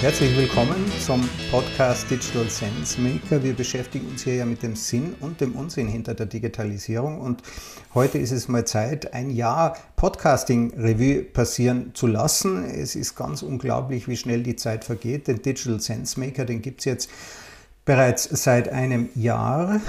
Herzlich willkommen zum Podcast Digital Sense Maker. Wir beschäftigen uns hier ja mit dem Sinn und dem Unsinn hinter der Digitalisierung und heute ist es mal Zeit, ein Jahr Podcasting Revue passieren zu lassen. Es ist ganz unglaublich, wie schnell die Zeit vergeht. Den Digital Sense Maker, den gibt es jetzt bereits seit einem Jahr.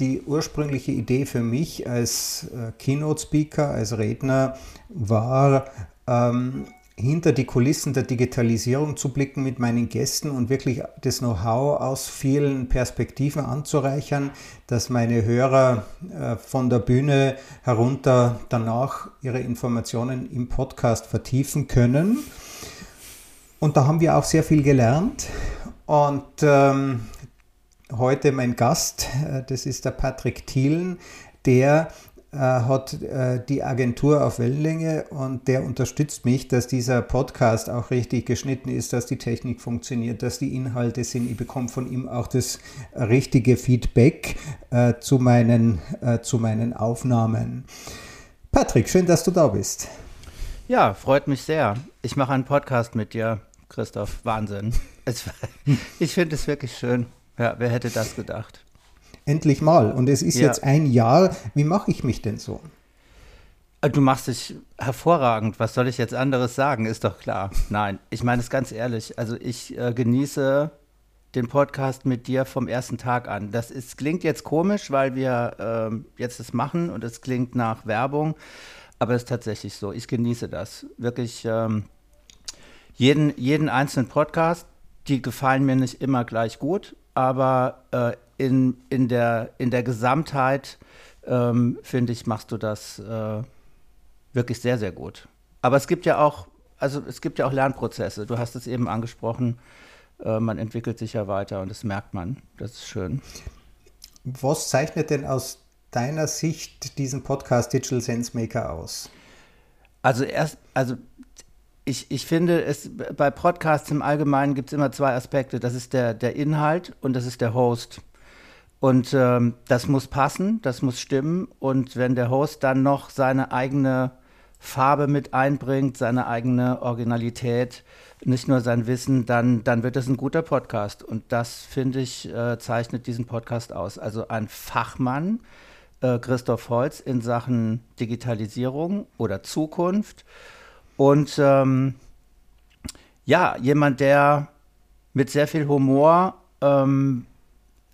Die ursprüngliche Idee für mich als äh, Keynote-Speaker, als Redner war, ähm, hinter die Kulissen der Digitalisierung zu blicken mit meinen Gästen und wirklich das Know-how aus vielen Perspektiven anzureichern, dass meine Hörer äh, von der Bühne herunter danach ihre Informationen im Podcast vertiefen können. Und da haben wir auch sehr viel gelernt. Und ähm, heute mein Gast, äh, das ist der Patrick Thielen, der hat äh, die Agentur auf Wellenlänge und der unterstützt mich, dass dieser Podcast auch richtig geschnitten ist, dass die Technik funktioniert, dass die Inhalte sind. Ich bekomme von ihm auch das richtige Feedback äh, zu, meinen, äh, zu meinen Aufnahmen. Patrick, schön, dass du da bist. Ja, freut mich sehr. Ich mache einen Podcast mit dir, Christoph. Wahnsinn. Es, ich finde es wirklich schön. Ja, wer hätte das gedacht? Endlich mal. Und es ist ja. jetzt ein Jahr. Wie mache ich mich denn so? Äh, du machst dich hervorragend. Was soll ich jetzt anderes sagen? Ist doch klar. Nein, ich meine es ganz ehrlich. Also ich äh, genieße den Podcast mit dir vom ersten Tag an. Das ist, klingt jetzt komisch, weil wir äh, jetzt das machen und es klingt nach Werbung, aber es ist tatsächlich so. Ich genieße das. Wirklich ähm, jeden, jeden einzelnen Podcast. Die gefallen mir nicht immer gleich gut, aber äh, in, in, der, in der Gesamtheit, ähm, finde ich, machst du das äh, wirklich sehr, sehr gut. Aber es gibt ja auch, also es gibt ja auch Lernprozesse. Du hast es eben angesprochen, äh, man entwickelt sich ja weiter und das merkt man. Das ist schön. Was zeichnet denn aus deiner Sicht diesen Podcast Digital Sense Maker aus? Also erst, also ich, ich finde, es, bei Podcasts im Allgemeinen gibt es immer zwei Aspekte. Das ist der, der Inhalt und das ist der Host. Und ähm, das muss passen, das muss stimmen. Und wenn der Host dann noch seine eigene Farbe mit einbringt, seine eigene Originalität, nicht nur sein Wissen, dann, dann wird es ein guter Podcast. Und das, finde ich, äh, zeichnet diesen Podcast aus. Also ein Fachmann, äh, Christoph Holz, in Sachen Digitalisierung oder Zukunft. Und ähm, ja, jemand, der mit sehr viel Humor ähm,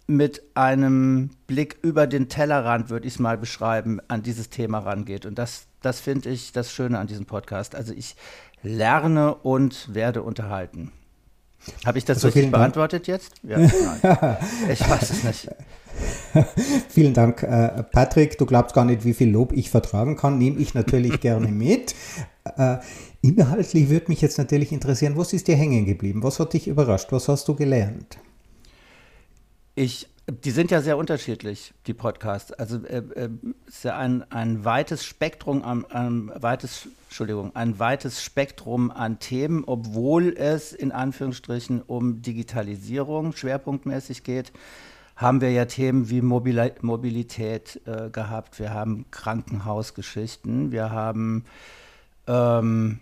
mit einem Blick über den Tellerrand, würde ich es mal beschreiben, an dieses Thema rangeht. Und das, das finde ich das Schöne an diesem Podcast. Also ich lerne und werde unterhalten. Habe ich das also richtig beantwortet jetzt? Ja, nein. ich weiß es nicht. vielen Dank, äh, Patrick. Du glaubst gar nicht, wie viel Lob ich vertragen kann. Nehme ich natürlich gerne mit. Äh, inhaltlich würde mich jetzt natürlich interessieren, was ist dir hängen geblieben? Was hat dich überrascht? Was hast du gelernt? Ich, die sind ja sehr unterschiedlich, die Podcasts. Also äh, äh, ist ja ein, ein weites Spektrum an, ein weites, Entschuldigung, ein weites Spektrum an Themen, obwohl es in Anführungsstrichen um Digitalisierung schwerpunktmäßig geht haben wir ja Themen wie Mobil Mobilität äh, gehabt, wir haben Krankenhausgeschichten, wir haben, ähm,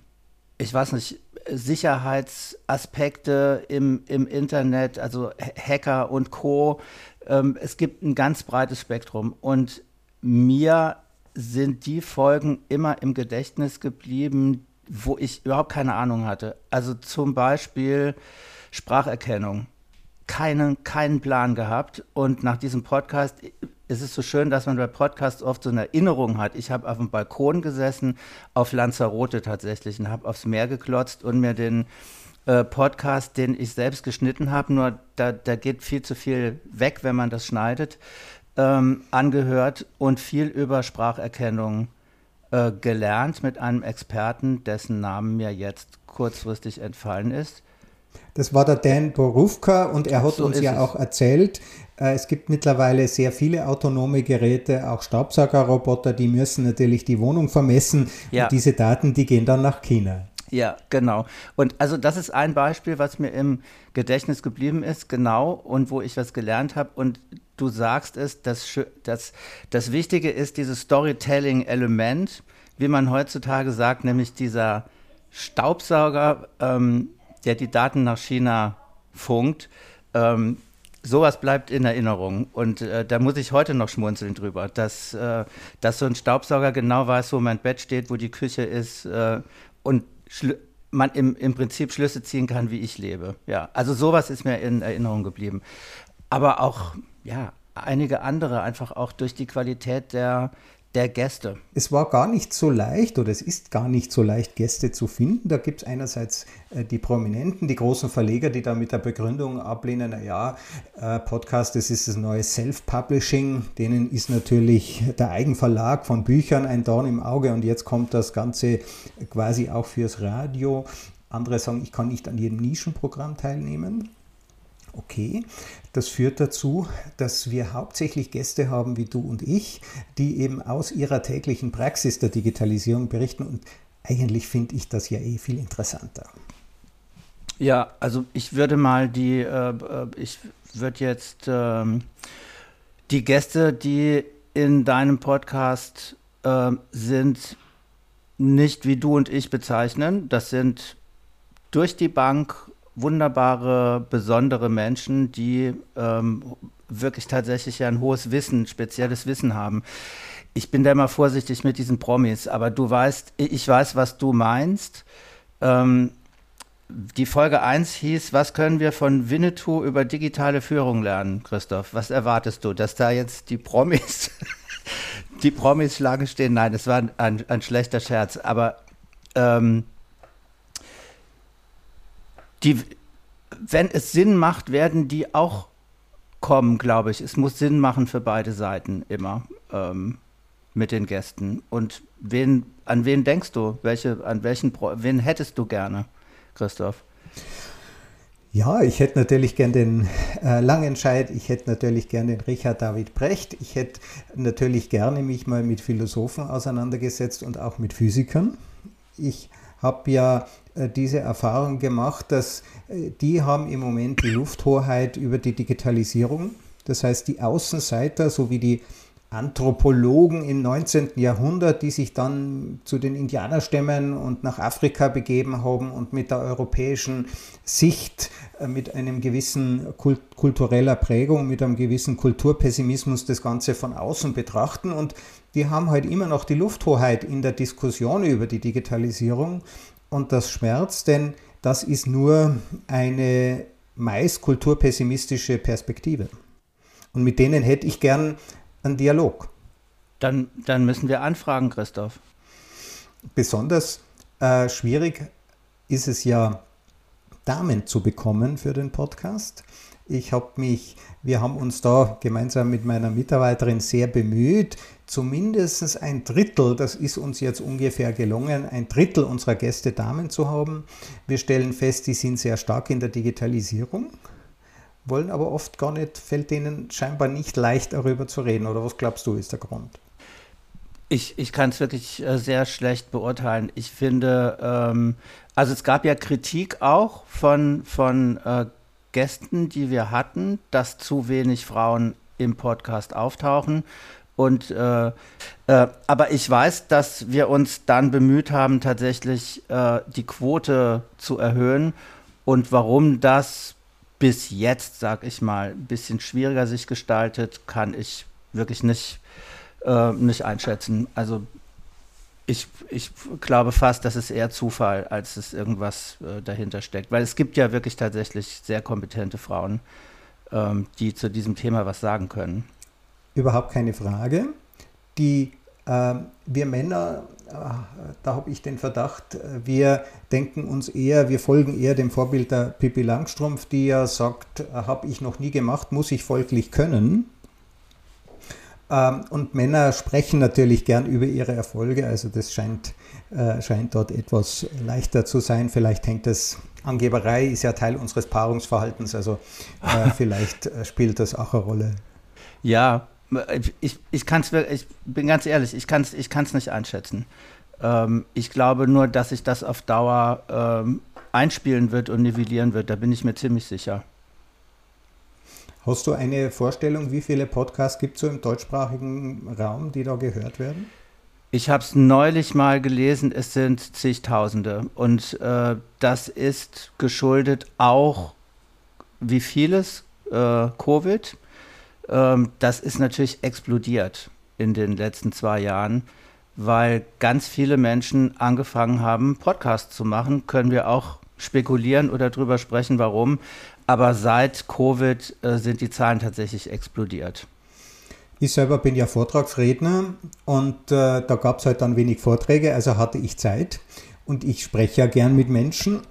ich weiß nicht, Sicherheitsaspekte im, im Internet, also Hacker und Co. Ähm, es gibt ein ganz breites Spektrum und mir sind die Folgen immer im Gedächtnis geblieben, wo ich überhaupt keine Ahnung hatte. Also zum Beispiel Spracherkennung. Keinen, keinen Plan gehabt. Und nach diesem Podcast es ist so schön, dass man bei Podcasts oft so eine Erinnerung hat. Ich habe auf dem Balkon gesessen, auf Lanzarote tatsächlich, und habe aufs Meer geklotzt und mir den äh, Podcast, den ich selbst geschnitten habe, nur da, da geht viel zu viel weg, wenn man das schneidet, ähm, angehört und viel über Spracherkennung äh, gelernt mit einem Experten, dessen Namen mir jetzt kurzfristig entfallen ist. Das war der Dan Borufka und er hat so uns ja es. auch erzählt, äh, es gibt mittlerweile sehr viele autonome Geräte, auch Staubsaugerroboter, die müssen natürlich die Wohnung vermessen. Ja. Und diese Daten, die gehen dann nach China. Ja, genau. Und also das ist ein Beispiel, was mir im Gedächtnis geblieben ist, genau, und wo ich was gelernt habe. Und du sagst es, dass das, das Wichtige ist dieses Storytelling-Element, wie man heutzutage sagt, nämlich dieser Staubsauger, ähm, der die Daten nach China funkt. Ähm, sowas bleibt in Erinnerung. Und äh, da muss ich heute noch schmunzeln drüber, dass, äh, dass so ein Staubsauger genau weiß, wo mein Bett steht, wo die Küche ist äh, und man im, im Prinzip Schlüsse ziehen kann, wie ich lebe. Ja, also sowas ist mir in Erinnerung geblieben. Aber auch, ja, einige andere, einfach auch durch die Qualität der, der Gäste. Es war gar nicht so leicht oder es ist gar nicht so leicht, Gäste zu finden. Da gibt es einerseits äh, die Prominenten, die großen Verleger, die da mit der Begründung ablehnen, naja, äh, Podcast, das ist das neue Self-Publishing. Denen ist natürlich der Eigenverlag von Büchern ein Dorn im Auge und jetzt kommt das Ganze quasi auch fürs Radio. Andere sagen, ich kann nicht an jedem Nischenprogramm teilnehmen okay. Das führt dazu, dass wir hauptsächlich Gäste haben wie du und ich, die eben aus ihrer täglichen Praxis der Digitalisierung berichten und eigentlich finde ich das ja eh viel interessanter. Ja, also ich würde mal die, äh, äh ich würde jetzt ähm, die Gäste, die in deinem Podcast äh, sind, nicht wie du und ich bezeichnen. Das sind durch die Bank wunderbare, besondere Menschen, die ähm, wirklich tatsächlich ein hohes Wissen, spezielles Wissen haben. Ich bin da immer vorsichtig mit diesen Promis, aber du weißt, ich weiß, was du meinst. Ähm, die Folge 1 hieß, was können wir von Winnetou über digitale Führung lernen, Christoph? Was erwartest du, dass da jetzt die Promis, die Promis Schlange stehen? Nein, das war ein, ein schlechter Scherz, aber ähm, die, wenn es Sinn macht, werden die auch kommen, glaube ich. Es muss Sinn machen für beide Seiten immer ähm, mit den Gästen. Und wen, an wen denkst du? Welche, an welchen, wen hättest du gerne, Christoph? Ja, ich hätte natürlich gern den äh, Langenscheid, ich hätte natürlich gern den Richard David Brecht, ich hätte natürlich gerne mich mal mit Philosophen auseinandergesetzt und auch mit Physikern. Ich habe ja äh, diese Erfahrung gemacht, dass äh, die haben im Moment die Lufthoheit über die Digitalisierung. Das heißt, die Außenseiter sowie die Anthropologen im 19. Jahrhundert, die sich dann zu den Indianerstämmen und nach Afrika begeben haben und mit der europäischen Sicht, äh, mit einem gewissen Kult kultureller Prägung, mit einem gewissen Kulturpessimismus das Ganze von außen betrachten. Und die haben halt immer noch die Lufthoheit in der Diskussion über die Digitalisierung und das schmerzt, denn das ist nur eine meist kulturpessimistische Perspektive. Und mit denen hätte ich gern einen Dialog. Dann, dann müssen wir anfragen, Christoph. Besonders äh, schwierig ist es ja, Damen zu bekommen für den Podcast. Ich habe mich, wir haben uns da gemeinsam mit meiner Mitarbeiterin sehr bemüht, zumindest ein Drittel, das ist uns jetzt ungefähr gelungen, ein Drittel unserer Gäste Damen zu haben. Wir stellen fest, die sind sehr stark in der Digitalisierung, wollen aber oft gar nicht, fällt denen scheinbar nicht leicht darüber zu reden. Oder was glaubst du, ist der Grund? Ich, ich kann es wirklich äh, sehr schlecht beurteilen. Ich finde, ähm, also es gab ja Kritik auch von, von äh, Gästen, die wir hatten, dass zu wenig Frauen im Podcast auftauchen. Und äh, äh, aber ich weiß, dass wir uns dann bemüht haben, tatsächlich äh, die Quote zu erhöhen. Und warum das bis jetzt, sag ich mal, ein bisschen schwieriger sich gestaltet, kann ich wirklich nicht, äh, nicht einschätzen. Also ich, ich glaube fast, dass es eher Zufall, als es irgendwas äh, dahinter steckt. Weil es gibt ja wirklich tatsächlich sehr kompetente Frauen, ähm, die zu diesem Thema was sagen können. Überhaupt keine Frage. Die, äh, wir Männer, da habe ich den Verdacht, wir denken uns eher, wir folgen eher dem Vorbild der Pippi Langstrumpf, die ja sagt, habe ich noch nie gemacht, muss ich folglich können. Ähm, und Männer sprechen natürlich gern über ihre Erfolge, also das scheint, äh, scheint dort etwas leichter zu sein. Vielleicht hängt das, Angeberei ist ja Teil unseres Paarungsverhaltens, also äh, vielleicht äh, spielt das auch eine Rolle. Ja, ich, ich kann es, ich bin ganz ehrlich, ich kann es ich kann's nicht einschätzen. Ähm, ich glaube nur, dass sich das auf Dauer ähm, einspielen wird und nivellieren wird, da bin ich mir ziemlich sicher. Hast du eine Vorstellung, wie viele Podcasts gibt es so im deutschsprachigen Raum, die da gehört werden? Ich habe es neulich mal gelesen, es sind zigtausende. Und äh, das ist geschuldet auch, wie vieles, äh, Covid. Ähm, das ist natürlich explodiert in den letzten zwei Jahren, weil ganz viele Menschen angefangen haben, Podcasts zu machen. Können wir auch spekulieren oder drüber sprechen, warum. Aber seit Covid äh, sind die Zahlen tatsächlich explodiert. Ich selber bin ja Vortragsredner und äh, da gab es halt dann wenig Vorträge, also hatte ich Zeit und ich spreche ja gern mit Menschen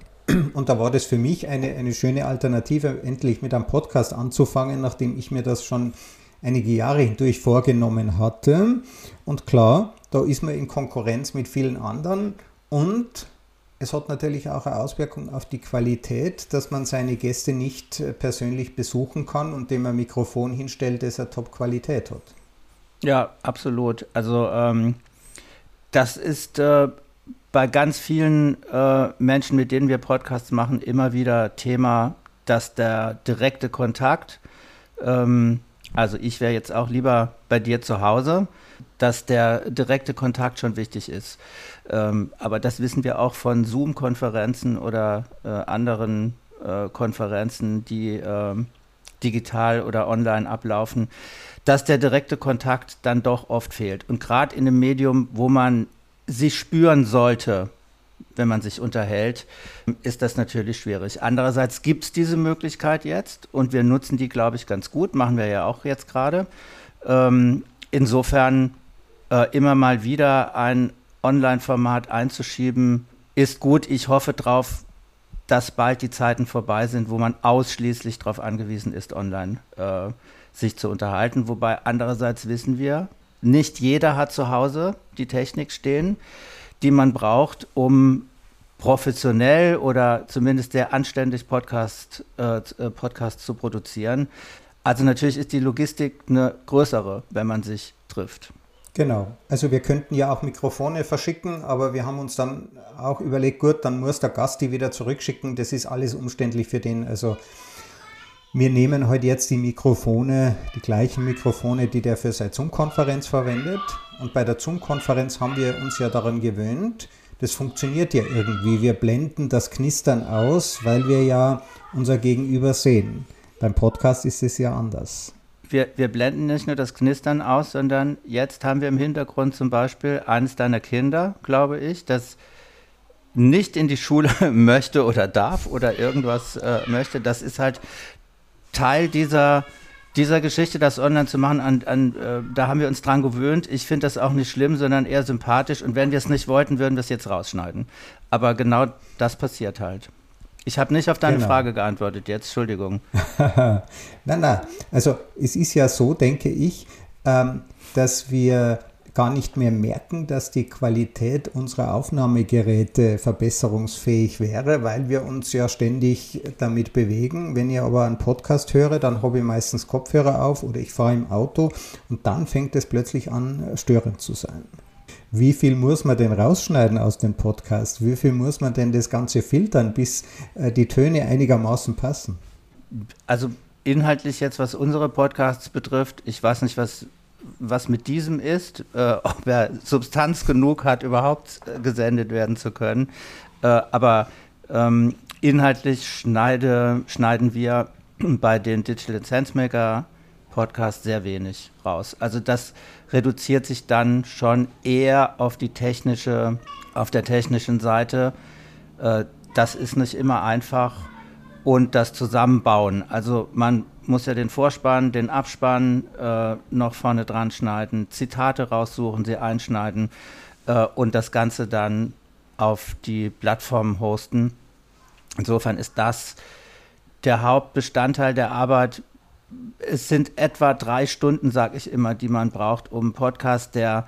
und da war das für mich eine, eine schöne Alternative, endlich mit einem Podcast anzufangen, nachdem ich mir das schon einige Jahre hindurch vorgenommen hatte. Und klar, da ist man in Konkurrenz mit vielen anderen und es hat natürlich auch eine Auswirkung auf die Qualität, dass man seine Gäste nicht persönlich besuchen kann und dem ein Mikrofon hinstellt, das eine Top-Qualität hat. Ja, absolut. Also ähm, das ist äh, bei ganz vielen äh, Menschen, mit denen wir Podcasts machen, immer wieder Thema, dass der direkte Kontakt, ähm, also ich wäre jetzt auch lieber bei dir zu Hause, dass der direkte Kontakt schon wichtig ist. Ähm, aber das wissen wir auch von Zoom-Konferenzen oder äh, anderen äh, Konferenzen, die äh, digital oder online ablaufen, dass der direkte Kontakt dann doch oft fehlt. Und gerade in einem Medium, wo man sich spüren sollte, wenn man sich unterhält, ist das natürlich schwierig. Andererseits gibt es diese Möglichkeit jetzt und wir nutzen die, glaube ich, ganz gut, machen wir ja auch jetzt gerade. Ähm, insofern äh, immer mal wieder ein Online-Format einzuschieben, ist gut. Ich hoffe darauf, dass bald die Zeiten vorbei sind, wo man ausschließlich darauf angewiesen ist, online äh, sich zu unterhalten. Wobei andererseits wissen wir, nicht jeder hat zu Hause die Technik stehen, die man braucht, um professionell oder zumindest sehr anständig Podcast, äh, äh Podcasts zu produzieren. Also natürlich ist die Logistik eine größere, wenn man sich trifft. Genau. Also wir könnten ja auch Mikrofone verschicken, aber wir haben uns dann auch überlegt, gut, dann muss der Gast die wieder zurückschicken. Das ist alles umständlich für den. Also wir nehmen heute jetzt die Mikrofone, die gleichen Mikrofone, die der für seine Zoom-Konferenz verwendet. Und bei der Zoom-Konferenz haben wir uns ja daran gewöhnt, das funktioniert ja irgendwie. Wir blenden das Knistern aus, weil wir ja unser Gegenüber sehen. Beim Podcast ist es ja anders wir, wir blenden nicht nur das Knistern aus, sondern jetzt haben wir im Hintergrund zum Beispiel eines deiner Kinder, glaube ich, das nicht in die Schule möchte oder darf oder irgendwas äh, möchte. Das ist halt Teil dieser, dieser Geschichte, das online zu machen. An, an, äh, da haben wir uns dran gewöhnt. Ich finde das auch nicht schlimm, sondern eher sympathisch. Und wenn wir es nicht wollten, würden wir es jetzt rausschneiden. Aber genau das passiert halt. Ich habe nicht auf deine genau. Frage geantwortet jetzt, Entschuldigung. nein, nein. Also es ist ja so, denke ich, ähm, dass wir gar nicht mehr merken, dass die Qualität unserer Aufnahmegeräte verbesserungsfähig wäre, weil wir uns ja ständig damit bewegen. Wenn ich aber einen Podcast höre, dann habe ich meistens Kopfhörer auf oder ich fahre im Auto und dann fängt es plötzlich an, störend zu sein wie viel muss man denn rausschneiden aus dem Podcast? Wie viel muss man denn das Ganze filtern, bis äh, die Töne einigermaßen passen? Also inhaltlich jetzt, was unsere Podcasts betrifft, ich weiß nicht, was, was mit diesem ist, äh, ob er Substanz genug hat, überhaupt äh, gesendet werden zu können. Äh, aber ähm, inhaltlich schneide, schneiden wir bei den Digital Sensemaker Podcasts sehr wenig raus. Also das reduziert sich dann schon eher auf die technische, auf der technischen Seite. Äh, das ist nicht immer einfach. Und das Zusammenbauen. Also man muss ja den Vorspann, den Abspann äh, noch vorne dran schneiden, Zitate raussuchen, sie einschneiden äh, und das Ganze dann auf die Plattform hosten. Insofern ist das der Hauptbestandteil der Arbeit, es sind etwa drei Stunden, sage ich immer, die man braucht, um einen Podcast, der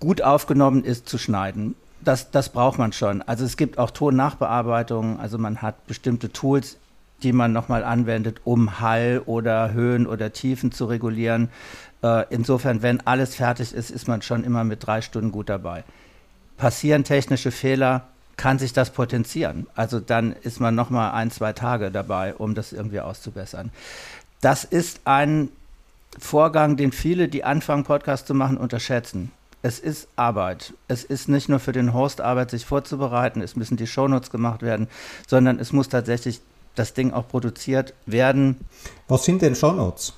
gut aufgenommen ist, zu schneiden. Das, das braucht man schon. Also es gibt auch Tonnachbearbeitungen, also man hat bestimmte Tools, die man nochmal anwendet, um Hall oder Höhen oder Tiefen zu regulieren. Äh, insofern, wenn alles fertig ist, ist man schon immer mit drei Stunden gut dabei. Passieren technische Fehler, kann sich das potenzieren. Also dann ist man nochmal ein, zwei Tage dabei, um das irgendwie auszubessern. Das ist ein Vorgang, den viele, die anfangen, Podcast zu machen, unterschätzen. Es ist Arbeit. Es ist nicht nur für den Host Arbeit, sich vorzubereiten, es müssen die Shownotes gemacht werden, sondern es muss tatsächlich das Ding auch produziert werden. Was sind denn Shownotes?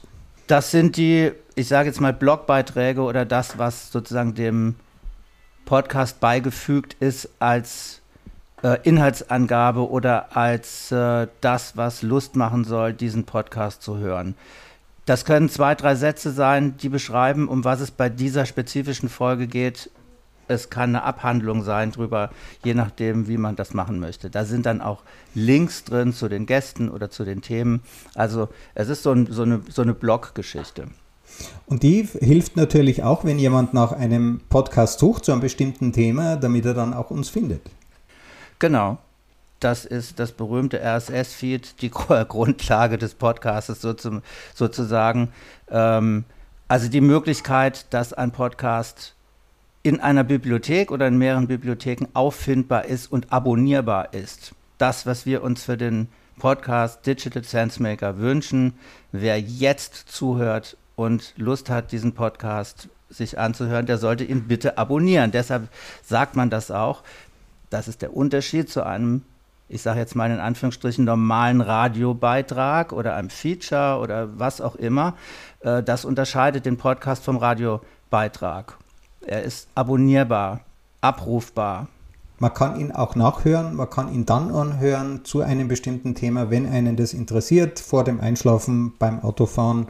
Das sind die, ich sage jetzt mal, Blogbeiträge oder das, was sozusagen dem Podcast beigefügt ist als äh, Inhaltsangabe oder als äh, das, was Lust machen soll, diesen Podcast zu hören. Das können zwei, drei Sätze sein, die beschreiben, um was es bei dieser spezifischen Folge geht. Es kann eine Abhandlung sein drüber, je nachdem, wie man das machen möchte. Da sind dann auch Links drin zu den Gästen oder zu den Themen. Also es ist so, ein, so eine, so eine Blog-Geschichte. Und die hilft natürlich auch, wenn jemand nach einem Podcast sucht zu einem bestimmten Thema, damit er dann auch uns findet. Genau. Das ist das berühmte RSS-Feed, die Grundlage des Podcasts so zum, sozusagen. Ähm, also die Möglichkeit, dass ein Podcast in einer Bibliothek oder in mehreren Bibliotheken auffindbar ist und abonnierbar ist. Das, was wir uns für den Podcast Digital Sense Maker wünschen. Wer jetzt zuhört und Lust hat, diesen Podcast sich anzuhören, der sollte ihn bitte abonnieren. Deshalb sagt man das auch. Das ist der Unterschied zu einem, ich sage jetzt mal in Anführungsstrichen, normalen Radiobeitrag oder einem Feature oder was auch immer. Äh, das unterscheidet den Podcast vom Radiobeitrag. Er ist abonnierbar, abrufbar, man kann ihn auch nachhören, man kann ihn dann anhören zu einem bestimmten Thema, wenn einen das interessiert, vor dem Einschlafen, beim Autofahren,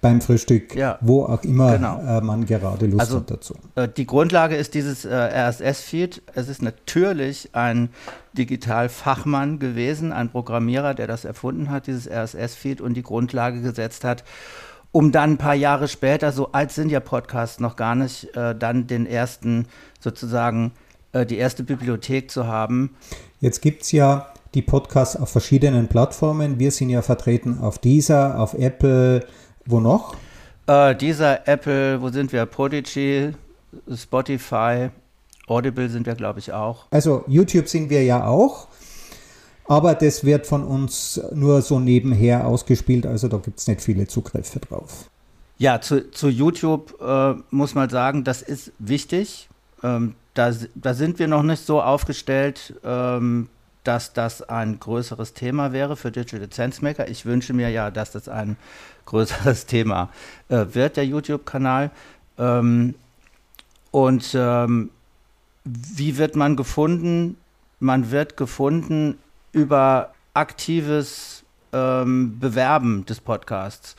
beim Frühstück, ja, wo auch immer genau. äh, man gerade Lust also, hat dazu. Äh, die Grundlage ist dieses äh, RSS-Feed. Es ist natürlich ein Digitalfachmann gewesen, ein Programmierer, der das erfunden hat, dieses RSS-Feed und die Grundlage gesetzt hat um dann ein paar Jahre später, so alt sind ja Podcasts noch gar nicht, äh, dann den ersten sozusagen die erste Bibliothek zu haben. Jetzt gibt es ja die Podcasts auf verschiedenen Plattformen. Wir sind ja vertreten auf dieser, auf Apple, wo noch? Äh, dieser Apple, wo sind wir? Prodigy, Spotify, Audible sind wir, glaube ich, auch. Also YouTube sind wir ja auch. Aber das wird von uns nur so nebenher ausgespielt, also da gibt es nicht viele Zugriffe drauf. Ja, zu, zu YouTube äh, muss man sagen, das ist wichtig. Ähm, da, da sind wir noch nicht so aufgestellt, ähm, dass das ein größeres Thema wäre für Digital Sense Maker. Ich wünsche mir ja, dass das ein größeres Thema äh, wird, der YouTube-Kanal. Ähm, und ähm, wie wird man gefunden? Man wird gefunden über aktives ähm, Bewerben des Podcasts.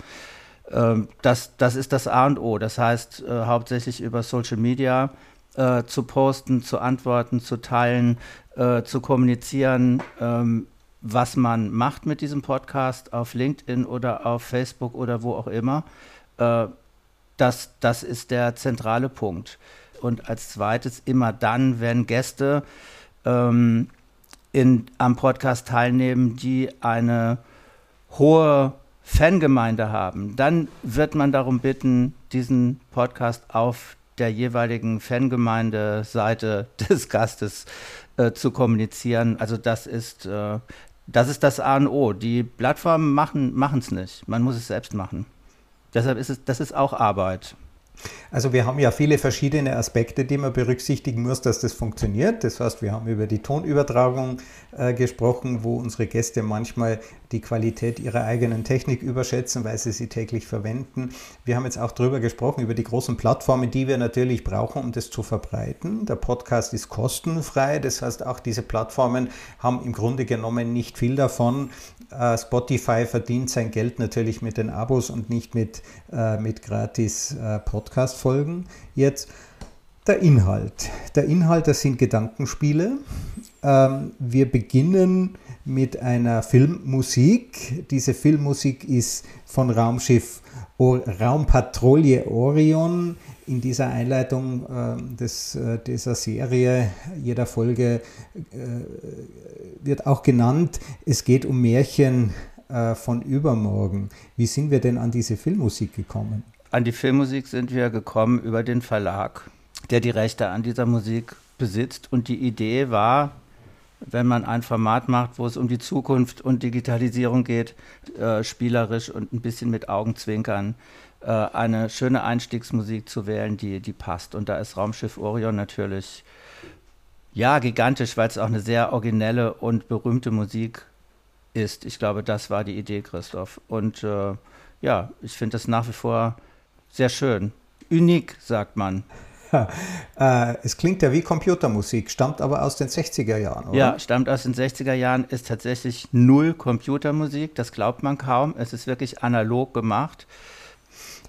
Ähm, das, das ist das A und O. Das heißt äh, hauptsächlich über Social Media äh, zu posten, zu antworten, zu teilen, äh, zu kommunizieren, ähm, was man macht mit diesem Podcast auf LinkedIn oder auf Facebook oder wo auch immer. Äh, das, das ist der zentrale Punkt. Und als zweites immer dann, wenn Gäste ähm, in, am Podcast teilnehmen, die eine hohe Fangemeinde haben, dann wird man darum bitten, diesen Podcast auf der jeweiligen Fangemeinde-Seite des Gastes äh, zu kommunizieren. Also das ist, äh, das ist das A und O. Die Plattformen machen es nicht. Man muss es selbst machen. Deshalb ist es, das ist auch Arbeit. Also wir haben ja viele verschiedene Aspekte, die man berücksichtigen muss, dass das funktioniert. Das heißt, wir haben über die Tonübertragung äh, gesprochen, wo unsere Gäste manchmal die Qualität ihrer eigenen Technik überschätzen, weil sie sie täglich verwenden. Wir haben jetzt auch darüber gesprochen, über die großen Plattformen, die wir natürlich brauchen, um das zu verbreiten. Der Podcast ist kostenfrei, das heißt, auch diese Plattformen haben im Grunde genommen nicht viel davon, äh, Spotify verdient sein Geld natürlich mit den Abos und nicht mit, äh, mit gratis äh, Podcast-Folgen. Jetzt der Inhalt. Der Inhalt, das sind Gedankenspiele. Ähm, wir beginnen mit einer Filmmusik. Diese Filmmusik ist von Raumschiff Raumpatrouille Orion in dieser Einleitung äh, des, äh, dieser Serie, jeder Folge äh, wird auch genannt, es geht um Märchen äh, von übermorgen. Wie sind wir denn an diese Filmmusik gekommen? An die Filmmusik sind wir gekommen über den Verlag, der die Rechte an dieser Musik besitzt. Und die Idee war, wenn man ein Format macht, wo es um die Zukunft und Digitalisierung geht, äh, spielerisch und ein bisschen mit Augenzwinkern, äh, eine schöne Einstiegsmusik zu wählen, die, die passt. Und da ist Raumschiff Orion natürlich ja gigantisch, weil es auch eine sehr originelle und berühmte Musik ist. Ich glaube, das war die Idee, Christoph. Und äh, ja, ich finde das nach wie vor sehr schön. Unik, sagt man. äh, es klingt ja wie Computermusik, stammt aber aus den 60er Jahren, oder? Ja, stammt aus den 60er Jahren, ist tatsächlich null Computermusik, das glaubt man kaum. Es ist wirklich analog gemacht.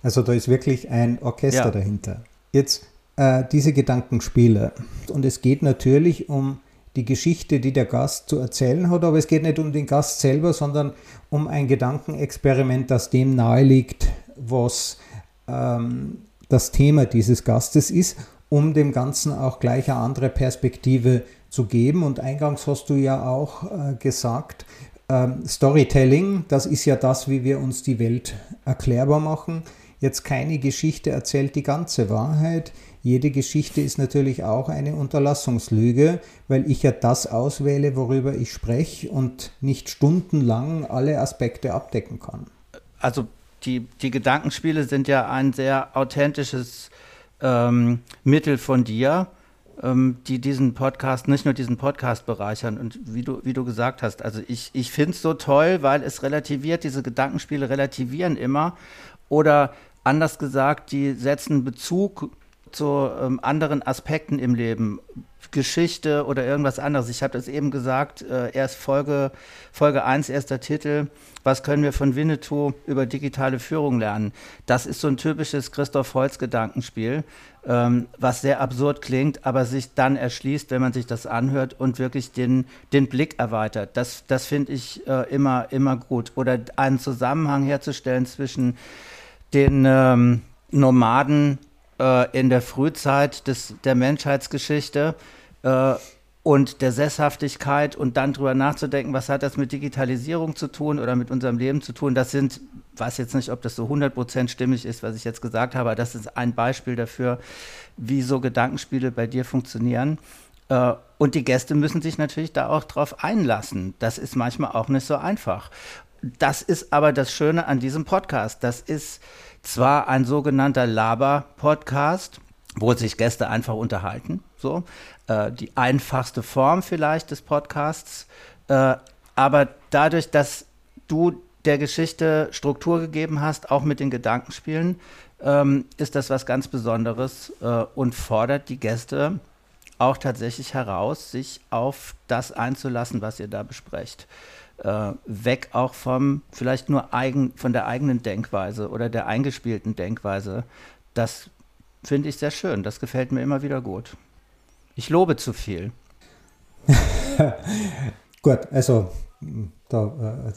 Also da ist wirklich ein Orchester ja. dahinter. Jetzt äh, diese Gedankenspiele. Und es geht natürlich um die Geschichte, die der Gast zu erzählen hat, aber es geht nicht um den Gast selber, sondern um ein Gedankenexperiment, das dem nahe liegt, was ähm, das Thema dieses Gastes ist, um dem Ganzen auch gleich eine andere Perspektive zu geben. Und eingangs hast du ja auch äh, gesagt, ähm, Storytelling, das ist ja das, wie wir uns die Welt erklärbar machen. Jetzt keine Geschichte erzählt die ganze Wahrheit. Jede Geschichte ist natürlich auch eine Unterlassungslüge, weil ich ja das auswähle, worüber ich spreche und nicht stundenlang alle Aspekte abdecken kann. Also die, die Gedankenspiele sind ja ein sehr authentisches ähm, Mittel von dir, ähm, die diesen Podcast, nicht nur diesen Podcast bereichern. Und wie du, wie du gesagt hast, also ich, ich finde es so toll, weil es relativiert, diese Gedankenspiele relativieren immer. Oder anders gesagt, die setzen Bezug zu ähm, anderen Aspekten im Leben, Geschichte oder irgendwas anderes. Ich habe das eben gesagt, äh, erst Folge, Folge 1, erster Titel, was können wir von Winnetou über digitale Führung lernen? Das ist so ein typisches Christoph Holz-Gedankenspiel, ähm, was sehr absurd klingt, aber sich dann erschließt, wenn man sich das anhört und wirklich den, den Blick erweitert. Das, das finde ich äh, immer, immer gut. Oder einen Zusammenhang herzustellen zwischen den ähm, Nomaden äh, in der Frühzeit des, der Menschheitsgeschichte äh, und der Sesshaftigkeit und dann drüber nachzudenken, was hat das mit Digitalisierung zu tun oder mit unserem Leben zu tun. Das sind, weiß jetzt nicht, ob das so 100% stimmig ist, was ich jetzt gesagt habe, aber das ist ein Beispiel dafür, wie so Gedankenspiele bei dir funktionieren. Äh, und die Gäste müssen sich natürlich da auch drauf einlassen. Das ist manchmal auch nicht so einfach. Das ist aber das Schöne an diesem Podcast. Das ist zwar ein sogenannter Laber-Podcast, wo sich Gäste einfach unterhalten, so äh, die einfachste Form vielleicht des Podcasts, äh, aber dadurch, dass du der Geschichte Struktur gegeben hast, auch mit den Gedankenspielen, ähm, ist das was ganz Besonderes äh, und fordert die Gäste auch tatsächlich heraus, sich auf das einzulassen, was ihr da besprecht äh, weg auch vom, vielleicht nur eigen, von der eigenen Denkweise oder der eingespielten Denkweise. Das finde ich sehr schön. Das gefällt mir immer wieder gut. Ich lobe zu viel. gut, also da,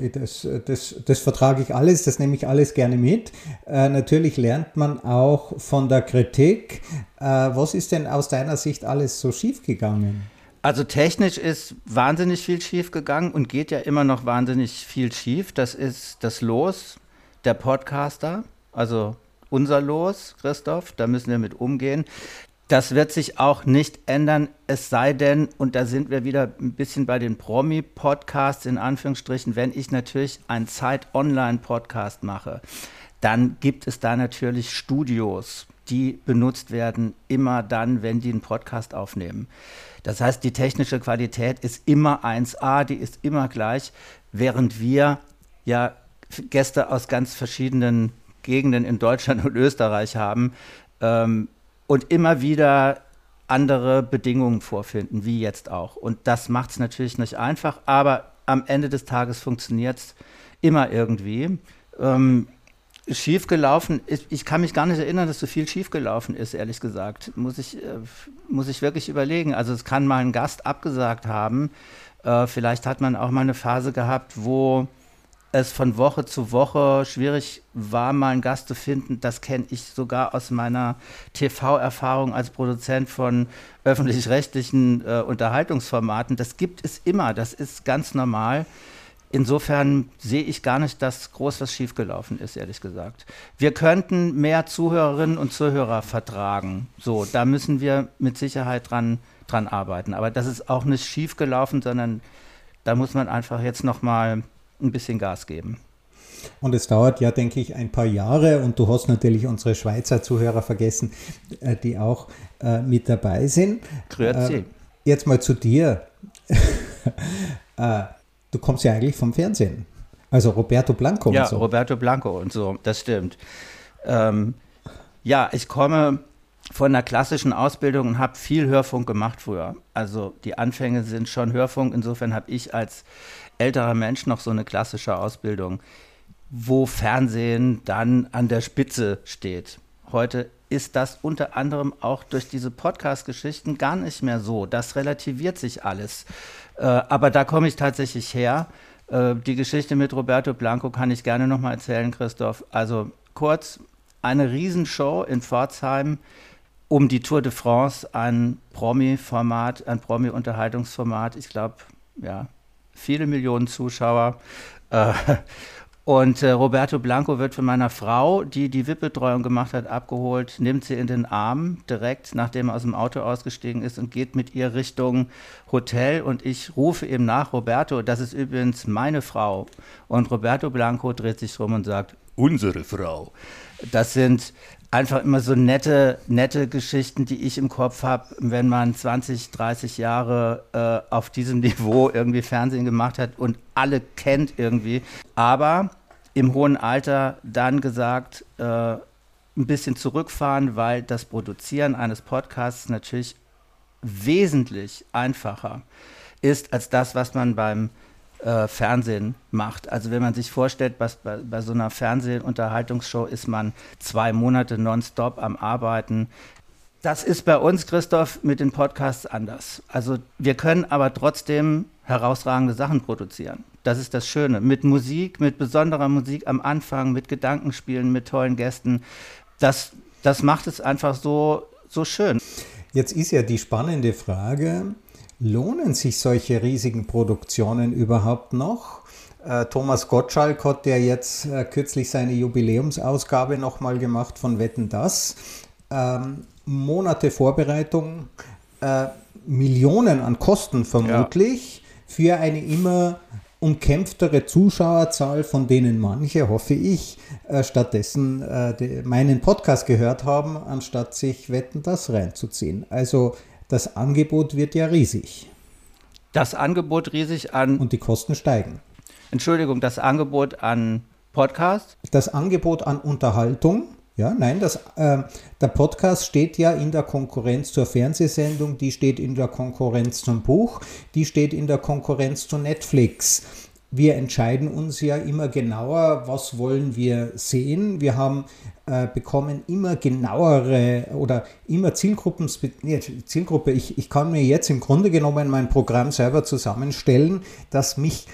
äh, äh, das, das, das, vertrage ich alles, das nehme ich alles gerne mit. Äh, natürlich lernt man auch von der Kritik. Äh, was ist denn aus deiner Sicht alles so schief gegangen? Also technisch ist wahnsinnig viel schief gegangen und geht ja immer noch wahnsinnig viel schief. Das ist das Los der Podcaster, also unser Los, Christoph, da müssen wir mit umgehen. Das wird sich auch nicht ändern, es sei denn, und da sind wir wieder ein bisschen bei den Promi-Podcasts in Anführungsstrichen, wenn ich natürlich einen Zeit-Online-Podcast mache, dann gibt es da natürlich Studios, die benutzt werden, immer dann, wenn die einen Podcast aufnehmen. Das heißt, die technische Qualität ist immer 1A, die ist immer gleich, während wir ja Gäste aus ganz verschiedenen Gegenden in Deutschland und Österreich haben ähm, und immer wieder andere Bedingungen vorfinden, wie jetzt auch. Und das macht es natürlich nicht einfach, aber am Ende des Tages funktioniert es immer irgendwie. Ähm, schiefgelaufen ist, ich kann mich gar nicht erinnern, dass so viel schiefgelaufen ist, ehrlich gesagt. Muss ich, äh, muss ich wirklich überlegen. Also es kann mal ein Gast abgesagt haben. Äh, vielleicht hat man auch mal eine Phase gehabt, wo es von Woche zu Woche schwierig war, mal einen Gast zu finden. Das kenne ich sogar aus meiner TV-Erfahrung als Produzent von öffentlich-rechtlichen äh, Unterhaltungsformaten. Das gibt es immer, das ist ganz normal. Insofern sehe ich gar nicht, dass groß was schiefgelaufen ist, ehrlich gesagt. Wir könnten mehr Zuhörerinnen und Zuhörer vertragen. So, da müssen wir mit Sicherheit dran, dran arbeiten. Aber das ist auch nicht schiefgelaufen, sondern da muss man einfach jetzt noch mal ein bisschen Gas geben. Und es dauert ja, denke ich, ein paar Jahre. Und du hast natürlich unsere Schweizer Zuhörer vergessen, äh, die auch äh, mit dabei sind. Grüezi. Äh, jetzt mal zu dir. äh, du kommst ja eigentlich vom Fernsehen. Also Roberto Blanco ja, und so. Ja, Roberto Blanco und so, das stimmt. Ähm, ja, ich komme von einer klassischen Ausbildung und habe viel Hörfunk gemacht früher. Also die Anfänge sind schon Hörfunk. Insofern habe ich als älterer Mensch noch so eine klassische Ausbildung, wo Fernsehen dann an der Spitze steht. Heute ist das unter anderem auch durch diese Podcast-Geschichten gar nicht mehr so. Das relativiert sich alles. Äh, aber da komme ich tatsächlich her. Äh, die Geschichte mit Roberto Blanco kann ich gerne nochmal erzählen, Christoph. Also kurz, eine Riesenshow in Pforzheim um die Tour de France, ein Promi-Format, ein Promi-Unterhaltungsformat. Ich glaube, ja, viele Millionen Zuschauer. Äh, und äh, Roberto Blanco wird von meiner Frau, die die VIP-Betreuung gemacht hat, abgeholt, nimmt sie in den Arm direkt, nachdem er aus dem Auto ausgestiegen ist und geht mit ihr Richtung Hotel. Und ich rufe ihm nach, Roberto, das ist übrigens meine Frau. Und Roberto Blanco dreht sich rum und sagt, unsere Frau. Das sind einfach immer so nette, nette Geschichten, die ich im Kopf habe, wenn man 20, 30 Jahre äh, auf diesem Niveau irgendwie Fernsehen gemacht hat und alle kennt irgendwie. Aber im hohen Alter dann gesagt, äh, ein bisschen zurückfahren, weil das Produzieren eines Podcasts natürlich wesentlich einfacher ist als das, was man beim äh, Fernsehen macht. Also wenn man sich vorstellt, was bei, bei so einer Fernsehunterhaltungsshow ist man zwei Monate nonstop am Arbeiten. Das ist bei uns, Christoph, mit den Podcasts anders. Also wir können aber trotzdem herausragende Sachen produzieren. Das ist das Schöne. Mit Musik, mit besonderer Musik am Anfang, mit Gedankenspielen, mit tollen Gästen. Das, das macht es einfach so, so schön. Jetzt ist ja die spannende Frage, Lohnen sich solche riesigen Produktionen überhaupt noch? Äh, Thomas Gottschalk hat ja jetzt äh, kürzlich seine Jubiläumsausgabe nochmal gemacht von Wetten das. Ähm, Monate Vorbereitung, äh, Millionen an Kosten vermutlich ja. für eine immer umkämpftere Zuschauerzahl, von denen manche, hoffe ich, äh, stattdessen äh, de, meinen Podcast gehört haben, anstatt sich Wetten das reinzuziehen. Also das Angebot wird ja riesig. Das Angebot riesig an. Und die Kosten steigen. Entschuldigung, das Angebot an Podcast? Das Angebot an Unterhaltung. Ja, nein, das, äh, der Podcast steht ja in der Konkurrenz zur Fernsehsendung, die steht in der Konkurrenz zum Buch, die steht in der Konkurrenz zu Netflix wir entscheiden uns ja immer genauer, was wollen wir sehen. Wir haben äh, bekommen immer genauere oder immer Zielgruppen, Zielgruppe. Ich, ich kann mir jetzt im Grunde genommen mein Programm selber zusammenstellen, das mich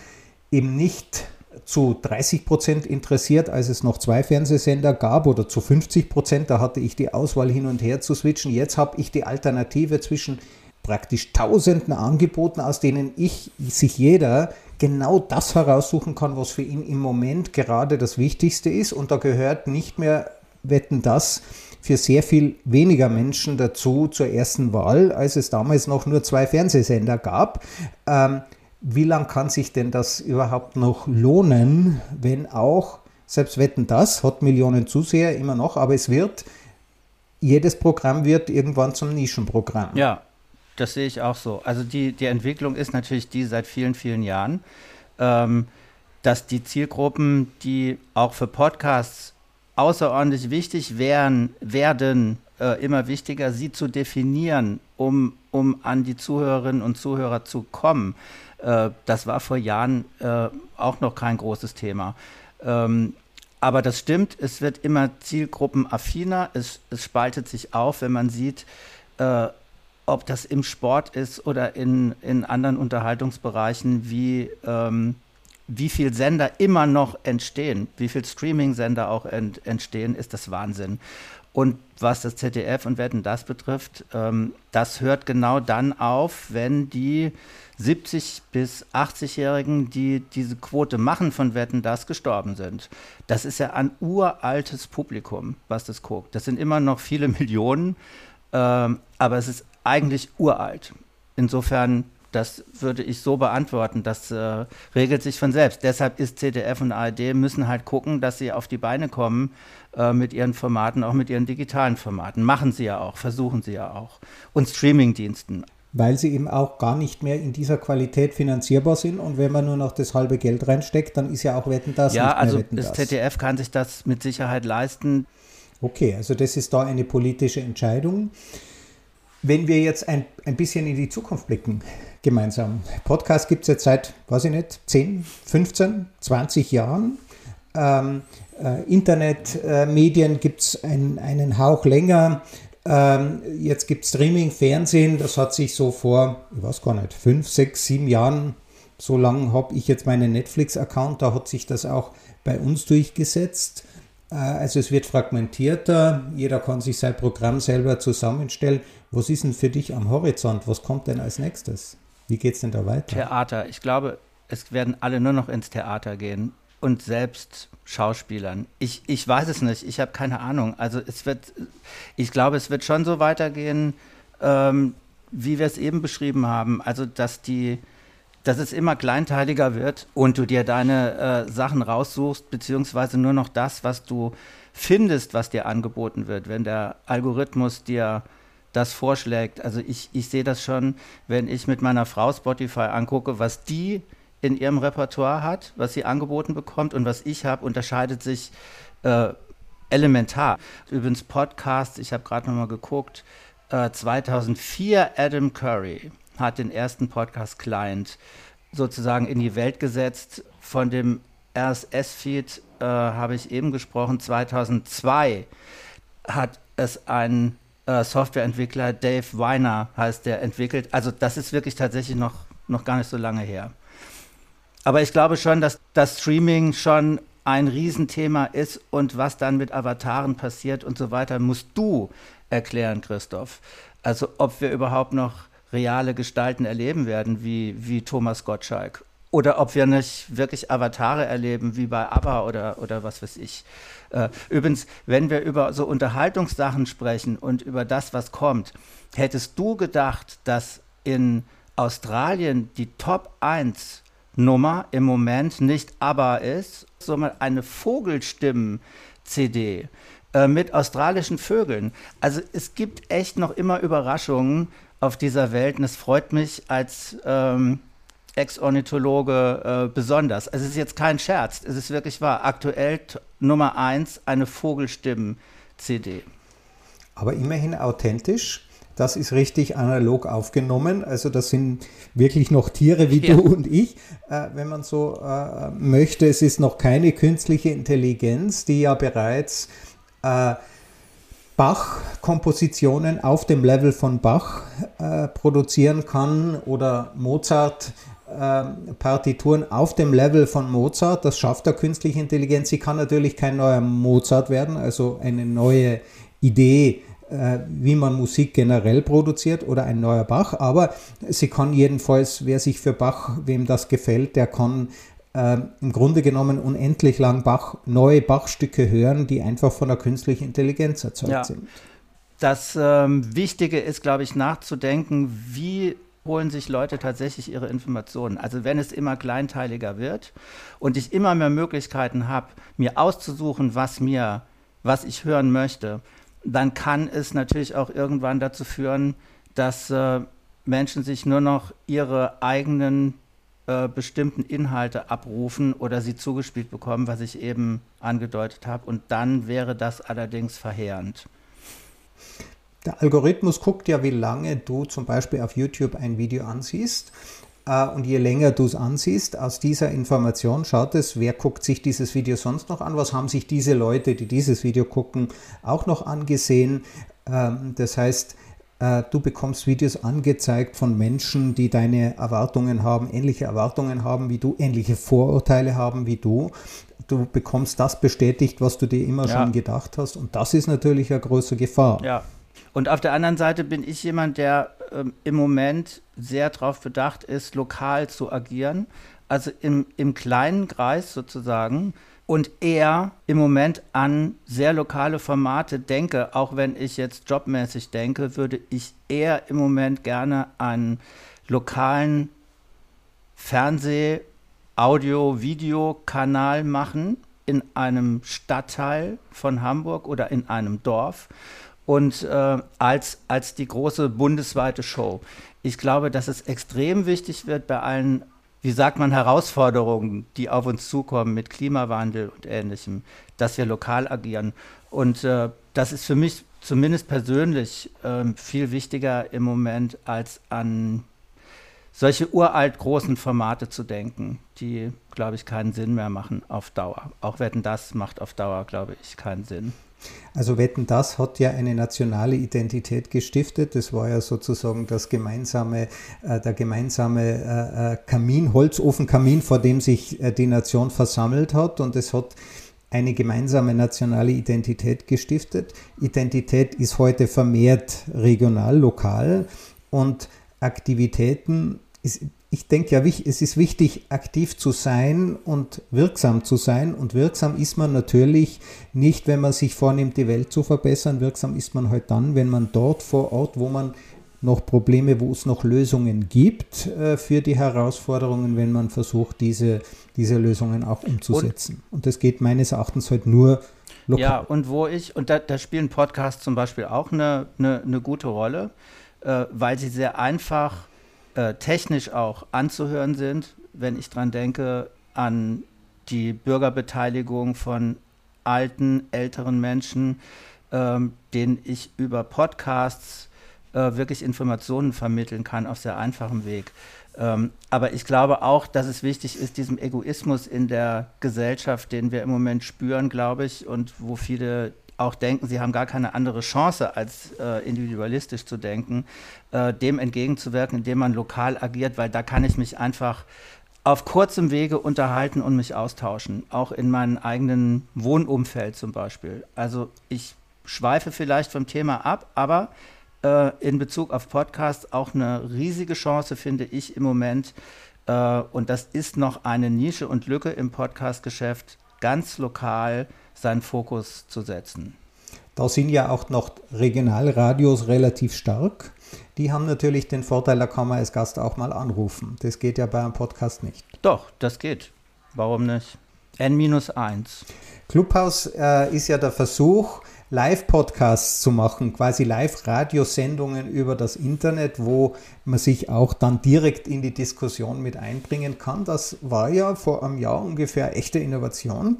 eben nicht zu 30 Prozent interessiert, als es noch zwei Fernsehsender gab oder zu 50 Prozent. Da hatte ich die Auswahl hin und her zu switchen. Jetzt habe ich die Alternative zwischen praktisch tausenden Angeboten, aus denen ich, sich jeder genau das heraussuchen kann, was für ihn im Moment gerade das Wichtigste ist. Und da gehört nicht mehr Wetten das für sehr viel weniger Menschen dazu zur ersten Wahl, als es damals noch nur zwei Fernsehsender gab. Ähm, wie lange kann sich denn das überhaupt noch lohnen, wenn auch, selbst Wetten das hat Millionen Zuseher immer noch, aber es wird, jedes Programm wird irgendwann zum Nischenprogramm. Ja, das sehe ich auch so. Also die, die Entwicklung ist natürlich die seit vielen, vielen Jahren, ähm, dass die Zielgruppen, die auch für Podcasts außerordentlich wichtig wären, werden äh, immer wichtiger, sie zu definieren, um, um an die Zuhörerinnen und Zuhörer zu kommen. Äh, das war vor Jahren äh, auch noch kein großes Thema. Ähm, aber das stimmt, es wird immer zielgruppenaffiner, es, es spaltet sich auf, wenn man sieht, äh, ob das im Sport ist oder in, in anderen Unterhaltungsbereichen, wie, ähm, wie viel Sender immer noch entstehen, wie viel Streaming-Sender auch ent, entstehen, ist das Wahnsinn. Und was das ZDF und Wetten das betrifft, ähm, das hört genau dann auf, wenn die 70 bis 80-Jährigen, die diese Quote machen von Wetten das, gestorben sind. Das ist ja ein uraltes Publikum, was das guckt. Das sind immer noch viele Millionen, ähm, aber es ist eigentlich uralt. Insofern, Das würde ich so beantworten. Das äh, regelt sich von selbst. Deshalb ist ZDF und ARD müssen halt gucken, dass sie auf die Beine kommen äh, mit ihren Formaten, auch mit ihren digitalen Formaten. Machen sie ja auch, versuchen sie ja auch. Und Streamingdiensten. Weil sie eben auch gar nicht mehr in dieser Qualität finanzierbar sind und wenn man nur noch das halbe Geld reinsteckt, dann ist ja auch Wetten das ja, nicht mehr also Wetten das. ZDF kann sich das mit Sicherheit leisten. Okay, also das ist da eine politische Entscheidung. Wenn wir jetzt ein, ein bisschen in die Zukunft blicken, gemeinsam. Podcast gibt es jetzt seit, weiß ich nicht, 10, 15, 20 Jahren. Ähm, äh, Internetmedien äh, gibt es ein, einen Hauch länger. Ähm, jetzt gibt es Streaming, Fernsehen, das hat sich so vor, ich weiß gar nicht, 5, 6, 7 Jahren, so lange habe ich jetzt meinen Netflix-Account, da hat sich das auch bei uns durchgesetzt. Äh, also es wird fragmentierter, jeder kann sich sein Programm selber zusammenstellen. Was ist denn für dich am Horizont? Was kommt denn als nächstes? Wie geht es denn da weiter? Theater. Ich glaube, es werden alle nur noch ins Theater gehen und selbst Schauspielern. Ich, ich weiß es nicht, ich habe keine Ahnung. Also es wird, ich glaube, es wird schon so weitergehen, ähm, wie wir es eben beschrieben haben. Also dass die, dass es immer kleinteiliger wird und du dir deine äh, Sachen raussuchst, beziehungsweise nur noch das, was du findest, was dir angeboten wird. Wenn der Algorithmus dir das vorschlägt. Also ich, ich sehe das schon, wenn ich mit meiner Frau Spotify angucke, was die in ihrem Repertoire hat, was sie angeboten bekommt und was ich habe, unterscheidet sich äh, elementar. Übrigens Podcasts, ich habe gerade nochmal geguckt, äh, 2004 Adam Curry hat den ersten Podcast-Client sozusagen in die Welt gesetzt. Von dem RSS-Feed äh, habe ich eben gesprochen. 2002 hat es einen äh, Softwareentwickler, Dave Weiner heißt der, entwickelt. Also das ist wirklich tatsächlich noch, noch gar nicht so lange her. Aber ich glaube schon, dass das Streaming schon ein Riesenthema ist und was dann mit Avataren passiert und so weiter, musst du erklären, Christoph. Also ob wir überhaupt noch reale Gestalten erleben werden, wie, wie Thomas Gottschalk. Oder ob wir nicht wirklich Avatare erleben, wie bei ABBA oder, oder was weiß ich. Äh, übrigens, wenn wir über so Unterhaltungssachen sprechen und über das, was kommt, hättest du gedacht, dass in Australien die Top 1 Nummer im Moment nicht ABBA ist, sondern eine Vogelstimmen-CD äh, mit australischen Vögeln. Also es gibt echt noch immer Überraschungen auf dieser Welt und es freut mich als ähm, Ex-Ornithologe äh, besonders. Also es ist jetzt kein Scherz, es ist wirklich wahr. Aktuell Nummer eins eine Vogelstimmen-CD. Aber immerhin authentisch. Das ist richtig analog aufgenommen. Also das sind wirklich noch Tiere wie ja. du und ich, äh, wenn man so äh, möchte. Es ist noch keine künstliche Intelligenz, die ja bereits äh, Bach-Kompositionen auf dem Level von Bach äh, produzieren kann oder Mozart ähm, Partituren auf dem Level von Mozart. Das schafft der künstliche Intelligenz. Sie kann natürlich kein neuer Mozart werden, also eine neue Idee, äh, wie man Musik generell produziert oder ein neuer Bach. Aber sie kann jedenfalls, wer sich für Bach, wem das gefällt, der kann äh, im Grunde genommen unendlich lang Bach, neue Bachstücke hören, die einfach von der künstlichen Intelligenz erzeugt ja. sind. Das ähm, Wichtige ist, glaube ich, nachzudenken, wie holen sich Leute tatsächlich ihre Informationen. Also wenn es immer kleinteiliger wird und ich immer mehr Möglichkeiten habe, mir auszusuchen, was mir, was ich hören möchte, dann kann es natürlich auch irgendwann dazu führen, dass äh, Menschen sich nur noch ihre eigenen äh, bestimmten Inhalte abrufen oder sie zugespielt bekommen, was ich eben angedeutet habe. Und dann wäre das allerdings verheerend. Der Algorithmus guckt ja, wie lange du zum Beispiel auf YouTube ein Video ansiehst. Äh, und je länger du es ansiehst, aus dieser Information schaut es, wer guckt sich dieses Video sonst noch an, was haben sich diese Leute, die dieses Video gucken, auch noch angesehen. Ähm, das heißt, du bekommst Videos angezeigt von Menschen, die deine Erwartungen haben, ähnliche Erwartungen haben wie du, ähnliche Vorurteile haben wie du. Du bekommst das bestätigt, was du dir immer ja. schon gedacht hast. Und das ist natürlich eine große Gefahr. Ja, und auf der anderen Seite bin ich jemand, der ähm, im Moment sehr darauf bedacht ist, lokal zu agieren. Also im, im kleinen Kreis sozusagen und eher im Moment an sehr lokale Formate denke, auch wenn ich jetzt jobmäßig denke, würde ich eher im Moment gerne einen lokalen Fernseh-, Audio-, Videokanal machen in einem Stadtteil von Hamburg oder in einem Dorf und äh, als, als die große bundesweite Show. Ich glaube, dass es extrem wichtig wird bei allen wie sagt man, Herausforderungen, die auf uns zukommen mit Klimawandel und Ähnlichem, dass wir lokal agieren. Und äh, das ist für mich zumindest persönlich äh, viel wichtiger im Moment, als an solche uralt großen Formate zu denken, die, glaube ich, keinen Sinn mehr machen auf Dauer. Auch Wetten, das macht auf Dauer, glaube ich, keinen Sinn. Also Wetten, das hat ja eine nationale Identität gestiftet. Das war ja sozusagen das gemeinsame, äh, der gemeinsame äh, äh Kamin, Holzofenkamin, vor dem sich äh, die Nation versammelt hat. Und es hat eine gemeinsame nationale Identität gestiftet. Identität ist heute vermehrt regional, lokal und Aktivitäten ist ich denke ja, es ist wichtig, aktiv zu sein und wirksam zu sein. Und wirksam ist man natürlich nicht, wenn man sich vornimmt, die Welt zu verbessern. Wirksam ist man halt dann, wenn man dort vor Ort, wo man noch Probleme, wo es noch Lösungen gibt äh, für die Herausforderungen, wenn man versucht, diese, diese Lösungen auch umzusetzen. Und, und das geht meines Erachtens halt nur lokal. Ja, und wo ich, und da, da spielen Podcasts zum Beispiel auch eine, eine, eine gute Rolle, äh, weil sie sehr einfach äh, technisch auch anzuhören sind, wenn ich dran denke an die Bürgerbeteiligung von alten, älteren Menschen, ähm, denen ich über Podcasts äh, wirklich Informationen vermitteln kann auf sehr einfachem Weg. Ähm, aber ich glaube auch, dass es wichtig ist, diesem Egoismus in der Gesellschaft, den wir im Moment spüren, glaube ich, und wo viele auch denken, sie haben gar keine andere Chance, als äh, individualistisch zu denken, äh, dem entgegenzuwirken, indem man lokal agiert, weil da kann ich mich einfach auf kurzem Wege unterhalten und mich austauschen, auch in meinem eigenen Wohnumfeld zum Beispiel. Also ich schweife vielleicht vom Thema ab, aber äh, in Bezug auf Podcasts auch eine riesige Chance, finde ich im Moment. Äh, und das ist noch eine Nische und Lücke im Podcast-Geschäft, ganz lokal seinen Fokus zu setzen. Da sind ja auch noch Regionalradios relativ stark. Die haben natürlich den Vorteil, da kann man als Gast auch mal anrufen. Das geht ja bei einem Podcast nicht. Doch, das geht. Warum nicht? N-1. Clubhouse äh, ist ja der Versuch, Live-Podcasts zu machen, quasi Live-Radiosendungen über das Internet, wo man sich auch dann direkt in die Diskussion mit einbringen kann. Das war ja vor einem Jahr ungefähr echte Innovation.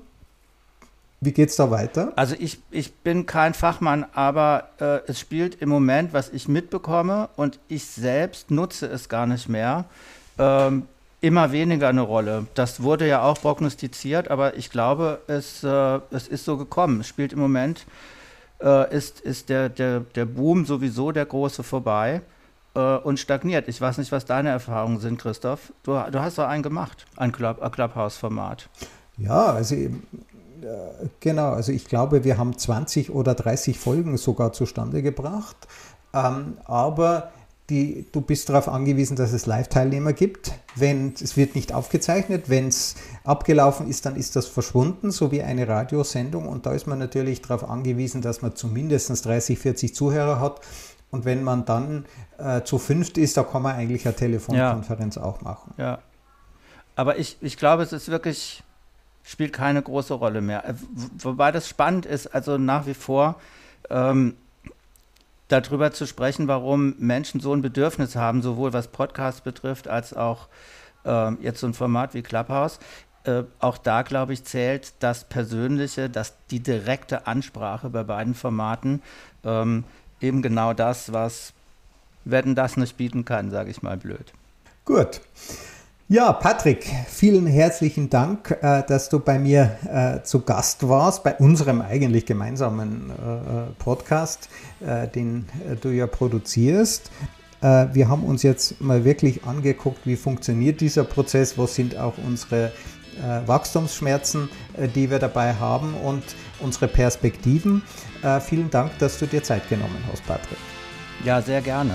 Wie geht es da weiter? Also ich, ich bin kein Fachmann, aber äh, es spielt im Moment, was ich mitbekomme, und ich selbst nutze es gar nicht mehr, ähm, immer weniger eine Rolle. Das wurde ja auch prognostiziert, aber ich glaube, es, äh, es ist so gekommen. Es spielt im Moment, äh, ist, ist der, der, der Boom sowieso der große vorbei äh, und stagniert. Ich weiß nicht, was deine Erfahrungen sind, Christoph. Du, du hast doch einen gemacht, ein, Club, ein Clubhouse-Format. Ja, also genau, also ich glaube, wir haben 20 oder 30 Folgen sogar zustande gebracht. Ähm, aber die, du bist darauf angewiesen, dass es Live-Teilnehmer gibt. Wenn es wird nicht aufgezeichnet, wenn es abgelaufen ist, dann ist das verschwunden, so wie eine Radiosendung. Und da ist man natürlich darauf angewiesen, dass man zumindest 30, 40 Zuhörer hat. Und wenn man dann äh, zu fünft ist, da kann man eigentlich eine Telefonkonferenz ja. auch machen. Ja. Aber ich, ich glaube, es ist wirklich spielt keine große Rolle mehr. Äh, wobei das spannend ist, also nach wie vor ähm, darüber zu sprechen, warum Menschen so ein Bedürfnis haben, sowohl was Podcasts betrifft, als auch ähm, jetzt so ein Format wie Clubhouse. Äh, auch da, glaube ich, zählt das Persönliche, das, die direkte Ansprache bei beiden Formaten. Ähm, eben genau das, was Wetten das nicht bieten kann, sage ich mal blöd. Gut. Ja, Patrick, vielen herzlichen Dank, äh, dass du bei mir äh, zu Gast warst, bei unserem eigentlich gemeinsamen äh, Podcast, den du ja produzierst. Wir haben uns jetzt mal wirklich angeguckt, wie funktioniert dieser Prozess, was sind auch unsere Wachstumsschmerzen, die wir dabei haben und unsere Perspektiven. Vielen Dank, dass du dir Zeit genommen hast, Patrick. Ja, sehr gerne.